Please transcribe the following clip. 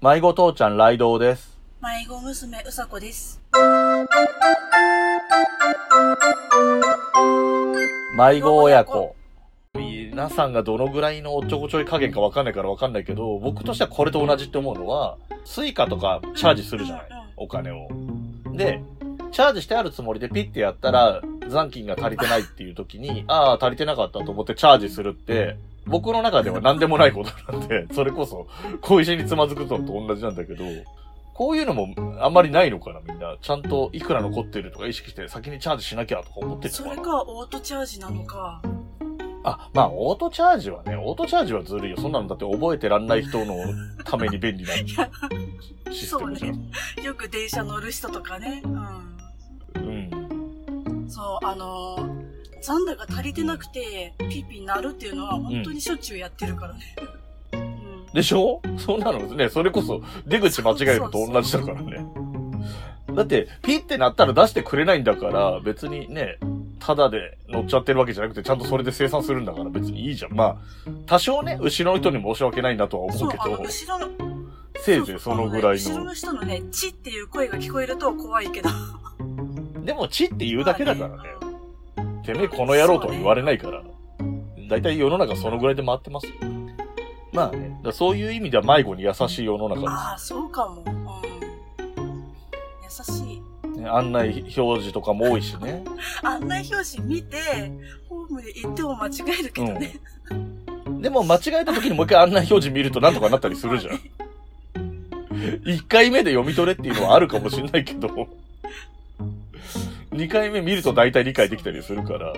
迷子父ちゃんライドウです。迷子娘うさこです。迷子親子。皆さんがどのぐらいのおっちょこちょい加減かわかんないからわかんないけど、僕としてはこれと同じって思うのは、 Suica とかチャージするじゃない？お金を。で、チャージしてあるつもりでピッてやったら、残金が足りてないっていう時に、ああ、足りてなかったと思ってチャージするって、僕の中では何でもないことなんで、それこそ、小石につまずくのと同じなんだけど、こういうのもあんまりないのかな、みんな。ちゃんといくら残ってるとか意識して先にチャージしなきゃとか思ってるそのかな。れかオートチャージなのか。あ、まあ、オートチャージはね、オートチャージはずるいよ。そんなのだって覚えてらんない人のために便利な システムじゃん。よく電車乗る人とかね。うん。うん。そう、あのー、残高が足りてなくて、ピーピー鳴るっていうのは本当にしょっちゅうやってるからね。うん。でしょ？そんなのね、それこそ出口間違えるのと同じだからね。だって、ピッてなったら出してくれないんだから、別にね、ただで乗っちゃってるわけじゃなくて、ちゃんとそれで生産するんだから別にいいじゃん。まあ、多少ね、後ろの人に申し訳ないなとは思そうう、けど、後ろの、せいぜいそのぐらいの。そうそうあね後ろの人のね、チっていう声が聞こえると怖いけど。でも、チって言うだけだからね。てめえこの野郎とは言われないから。だいたい世の中そのぐらいで回ってますよ。まあね、だからそういう意味では迷子に優しい世の中です。ああ、そうかも。うん。優しい。ね案内表示とかも多いしね。案内表示見て、ホームで行っても間違えるけどね。でも間違えた時にもう一回案内表示見るとなんとかなったりするじゃん。一回目で読み取れっていうのはあるかもしんないけど、2回目見ると大体理解できたりするから。